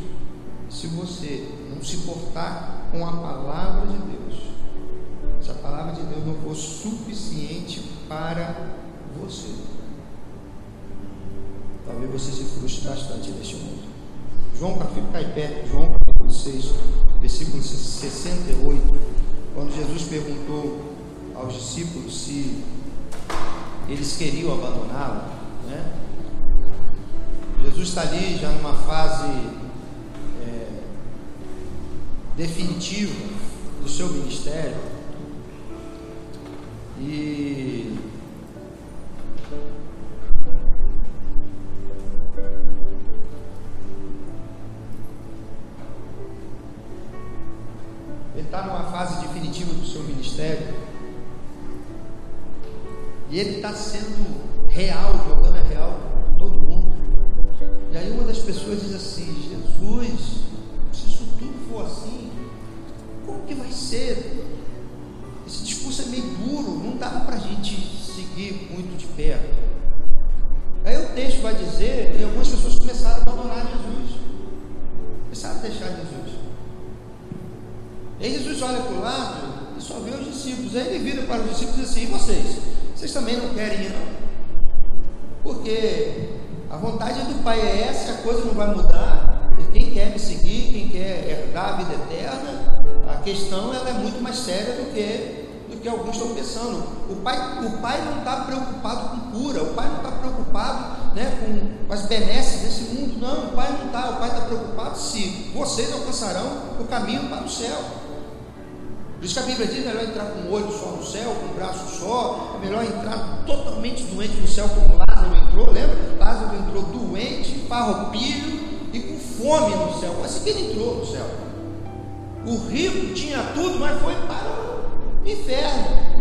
se você não se portar com a palavra de Deus, se a palavra de Deus não for suficiente para você, talvez você se frustre bastante neste mundo. João, fica em pé, João capítulo 6, versículo 68, quando Jesus perguntou aos discípulos se eles queriam abandoná-lo, né? Jesus está ali já numa fase é, definitiva do seu ministério. E ele está numa fase definitiva do seu ministério. E ele está sendo real, melhor entrar totalmente doente no céu, como Lázaro entrou. Lembra? Lázaro entrou doente, farroupilho e com fome no céu. Mas que ele entrou no céu. O rico tinha tudo, mas foi para o inferno.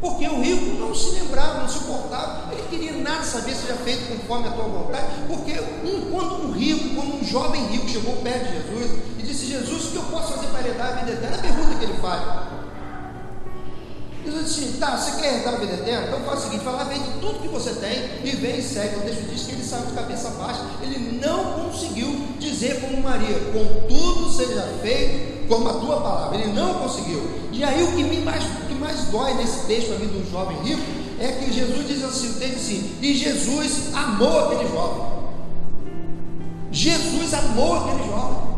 Porque o rico não se lembrava, não se importava, ele queria nada saber se seja feito conforme a tua vontade. Porque um, quando um rico, quando um jovem rico chegou perto de Jesus e disse: Jesus, o que eu posso fazer para herdar a vida eterna? A pergunta que ele faz. Jesus disse: tá, você quer herdar a vida eterna? Então faz o seguinte: vai lá, vende tudo que você tem e vem e segue. O texto diz que ele saiu de cabeça baixa. Ele não conseguiu dizer como Maria: contudo seja feito como a tua palavra. Ele não conseguiu. E aí o que me mais mais dói nesse texto mim do jovem rico é que Jesus diz assim, diz assim, e Jesus amou aquele jovem. Jesus amou aquele jovem.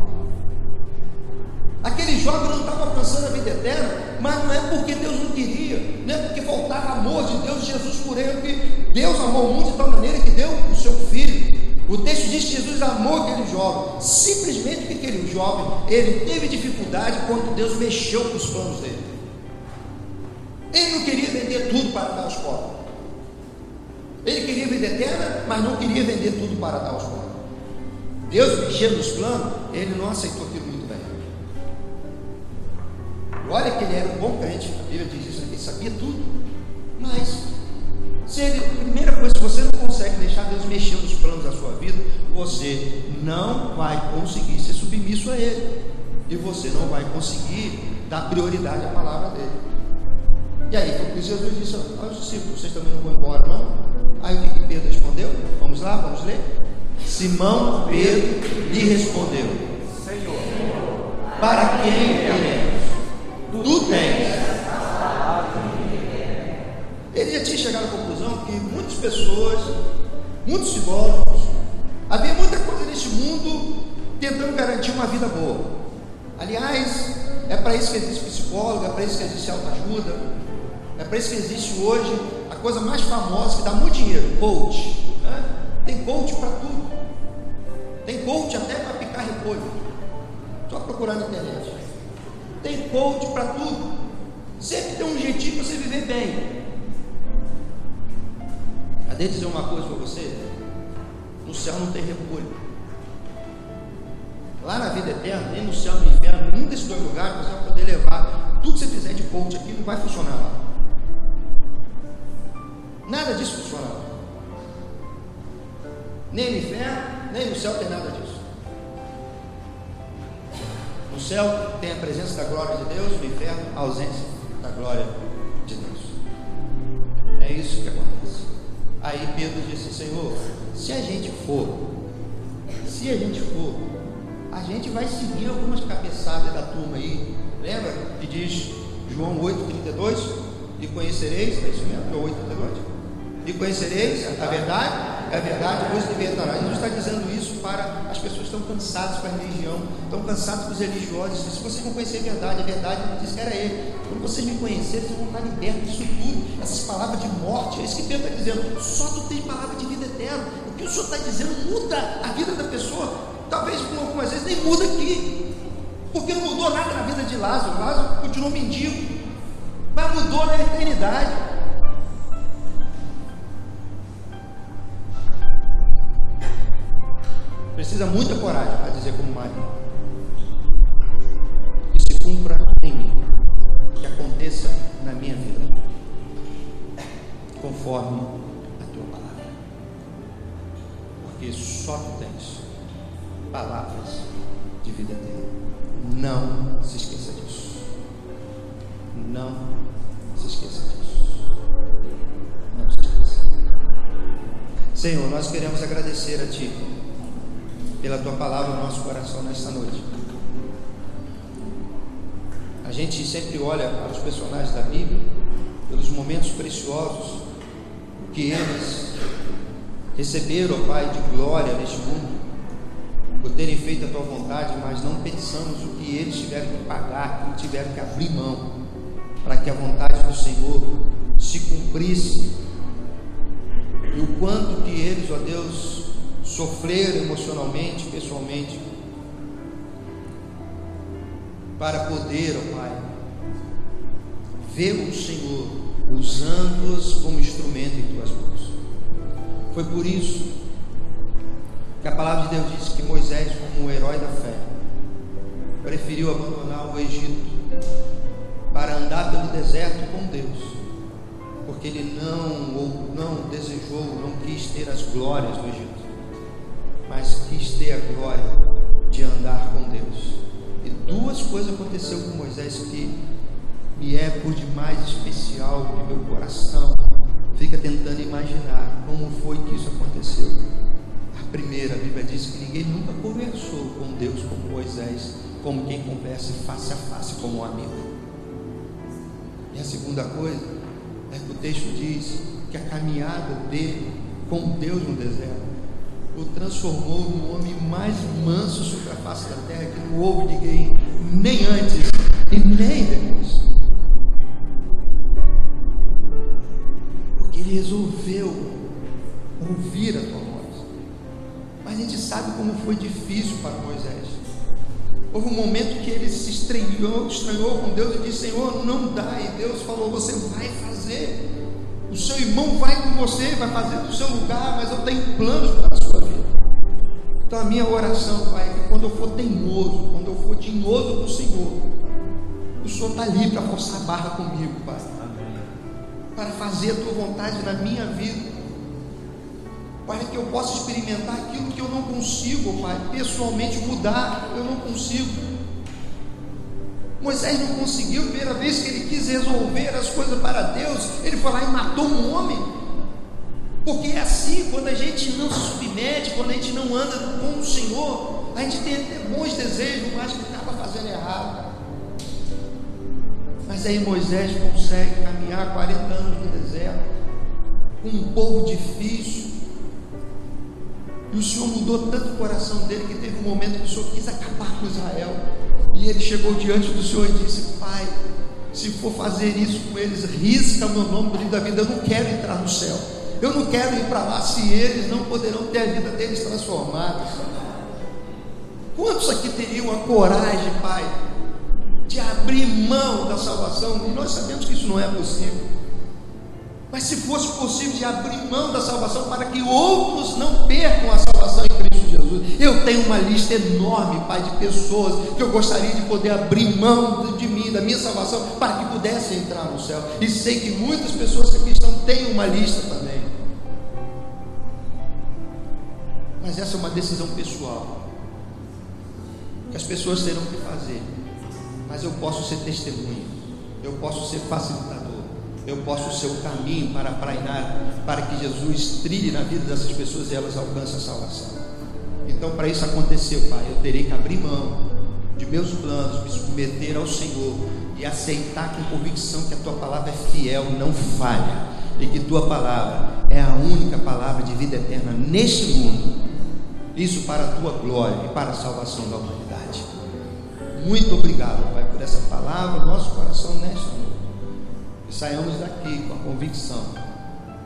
Aquele jovem não estava alcançando a vida eterna, mas não é porque Deus não queria, não é porque faltava amor de Deus, Jesus por ele, que Deus amou o mundo de tal maneira que deu o seu filho. O texto diz que Jesus amou aquele jovem, simplesmente porque aquele jovem, ele teve dificuldade quando Deus mexeu com os planos dele. Ele não queria vender tudo para dar aos pobres. Ele queria vida eterna, mas não queria vender tudo para dar aos pobres. Deus mexendo nos planos, ele não aceitou. Olha que ele era um bom crente, a Bíblia diz isso, ele sabia tudo. Mas, se ele, primeira coisa, se você não consegue deixar Deus mexer nos planos da sua vida, você não vai conseguir ser submisso a Ele. E você não vai conseguir dar prioridade à palavra dele. E aí foi o que Jesus disse aos discípulos: Vocês também não vão embora, não? Aí o que Pedro respondeu? Vamos lá, vamos ler? Simão Pedro lhe respondeu: Senhor, para quem iremos? Tu tens. Ele já tinha chegado à conclusão que muitas pessoas, muitos psicólogos, havia muita coisa neste mundo tentando garantir uma vida boa. Aliás, é para isso que existe psicólogo, é para isso que existe autoajuda, é para isso que existe hoje a coisa mais famosa que dá muito dinheiro, coach. Né? Tem coach para tudo. Tem coach até para picar repolho. Só procurar na internet. Tem coach para tudo. Sempre tem um jeitinho para você viver bem. Cadê dizer uma coisa para você? No céu não tem repolho. Lá na vida eterna, nem no céu no inferno, nenhum desses dois lugares você vai poder levar tudo que você fizer de coach aqui, não vai funcionar lá. Nada disso funciona. Nem no inferno, nem no céu tem nada disso. No céu tem a presença da glória de Deus, no inferno a ausência da glória de Deus. É isso que acontece. Aí Pedro disse: Senhor, se a gente for, se a gente for, a gente vai seguir algumas cabeçadas da turma aí. Lembra que diz João 8,32? E conhecereis, é isso mesmo, é 8,32? E conhecereis a verdade, é verdade vos libertará. Jesus está dizendo isso para as pessoas que estão cansadas com a religião, estão cansadas com os religiosos. Se vocês não conhecerem a verdade, a verdade ele disse que era ele. Quando vocês me conhecerem, vocês vão estar libertos disso tudo, essas palavras de morte. É isso que Pedro está dizendo. Só tu tem palavra de vida eterna. O que o Senhor está dizendo muda a vida da pessoa. Talvez algumas vezes nem muda aqui. Porque não mudou nada na vida de Lázaro. Lázaro continuou mendigo. Mas mudou na eternidade. Precisa muita coragem para dizer como Maria. Que se cumpra em mim. Que aconteça na minha vida. Conforme a tua palavra. Porque só tu tens palavras de vida eterna. Não se esqueça disso. Não se esqueça disso. Não se esqueça. Senhor, nós queremos agradecer a Ti pela tua palavra no nosso coração nesta noite. A gente sempre olha para os personagens da Bíblia, pelos momentos preciosos que eles receberam, ó Pai, de glória neste mundo, por terem feito a tua vontade, mas não pensamos o que eles tiveram que pagar, que tiveram que abrir mão, para que a vontade do Senhor se cumprisse. E o quanto que eles, ó Deus, sofrer emocionalmente, pessoalmente, para poder, ó Pai, ver o Senhor usando-os como instrumento em tuas mãos. Foi por isso que a palavra de Deus diz que Moisés, como um herói da fé, preferiu abandonar o Egito para andar pelo deserto com Deus, porque ele não ou não desejou, não quis ter as glórias do Egito mas quis ter a glória de andar com Deus. E duas coisas aconteceu com Moisés que me é por demais especial, que meu coração fica tentando imaginar como foi que isso aconteceu. A primeira, a Bíblia diz que ninguém nunca conversou com Deus como Moisés, como quem conversa face a face como um amigo. E a segunda coisa é que o texto diz que a caminhada dele com Deus no deserto o transformou no homem mais manso sobre a face da terra, que não houve ninguém, nem antes e nem depois. Porque ele resolveu ouvir a tua voz. Mas a gente sabe como foi difícil para Moisés. Houve um momento que ele se estranhou, estranhou com Deus e disse: Senhor, não dá. E Deus falou: Você vai fazer. O seu irmão vai com você, vai fazer do seu lugar, mas eu tenho planos para a sua vida. Então a minha oração, Pai, é que quando eu for teimoso, quando eu for tinhoso o Senhor, o Senhor está ali para forçar a barra comigo, Pai. Para fazer a tua vontade na minha vida. Para que eu possa experimentar aquilo que eu não consigo, Pai, pessoalmente mudar, eu não consigo. Moisés não conseguiu, primeira vez que ele quis resolver as coisas para Deus, ele foi lá e matou um homem. Porque é assim, quando a gente não se submete, quando a gente não anda com o Senhor, a gente tem até bons desejos, mas que acaba fazendo errado. Mas aí Moisés consegue caminhar 40 anos no deserto, com um povo difícil. E o Senhor mudou tanto o coração dele que teve um momento que o Senhor quis acabar com Israel. E ele chegou diante do Senhor e disse: Pai, se for fazer isso com eles, risca meu nome do livro da vida. Eu não quero entrar no céu. Eu não quero ir para lá se eles não poderão ter a vida deles transformada. Quantos aqui teriam a coragem, Pai, de abrir mão da salvação? E nós sabemos que isso não é possível. Mas se fosse possível de abrir mão da salvação para que outros não percam a salvação em Cristo Jesus, eu tenho uma lista enorme, Pai, de pessoas que eu gostaria de poder abrir mão de mim da minha salvação para que pudessem entrar no céu. E sei que muitas pessoas que aqui estão têm uma lista também. Mas essa é uma decisão pessoal. Que as pessoas terão que fazer. Mas eu posso ser testemunha. Eu posso ser facilitador. Eu posso ser o caminho para prainar, para que Jesus trilhe na vida dessas pessoas e elas alcancem a salvação. Então, para isso acontecer, Pai, eu terei que abrir mão de meus planos, me submeter ao Senhor e aceitar com convicção que a tua palavra é fiel, não falha, e que tua palavra é a única palavra de vida eterna neste mundo. Isso para a tua glória e para a salvação da humanidade. Muito obrigado, Pai, por essa palavra no nosso coração nesta noite. Saiamos daqui com a convicção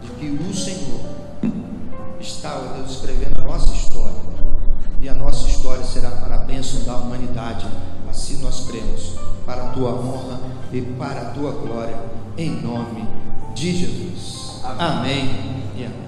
de que o Senhor está, ó Deus, escrevendo a nossa história e a nossa história será para a bênção da humanidade. Assim nós cremos, para a tua honra e para a tua glória, em nome de Jesus. Amém, amém e amém.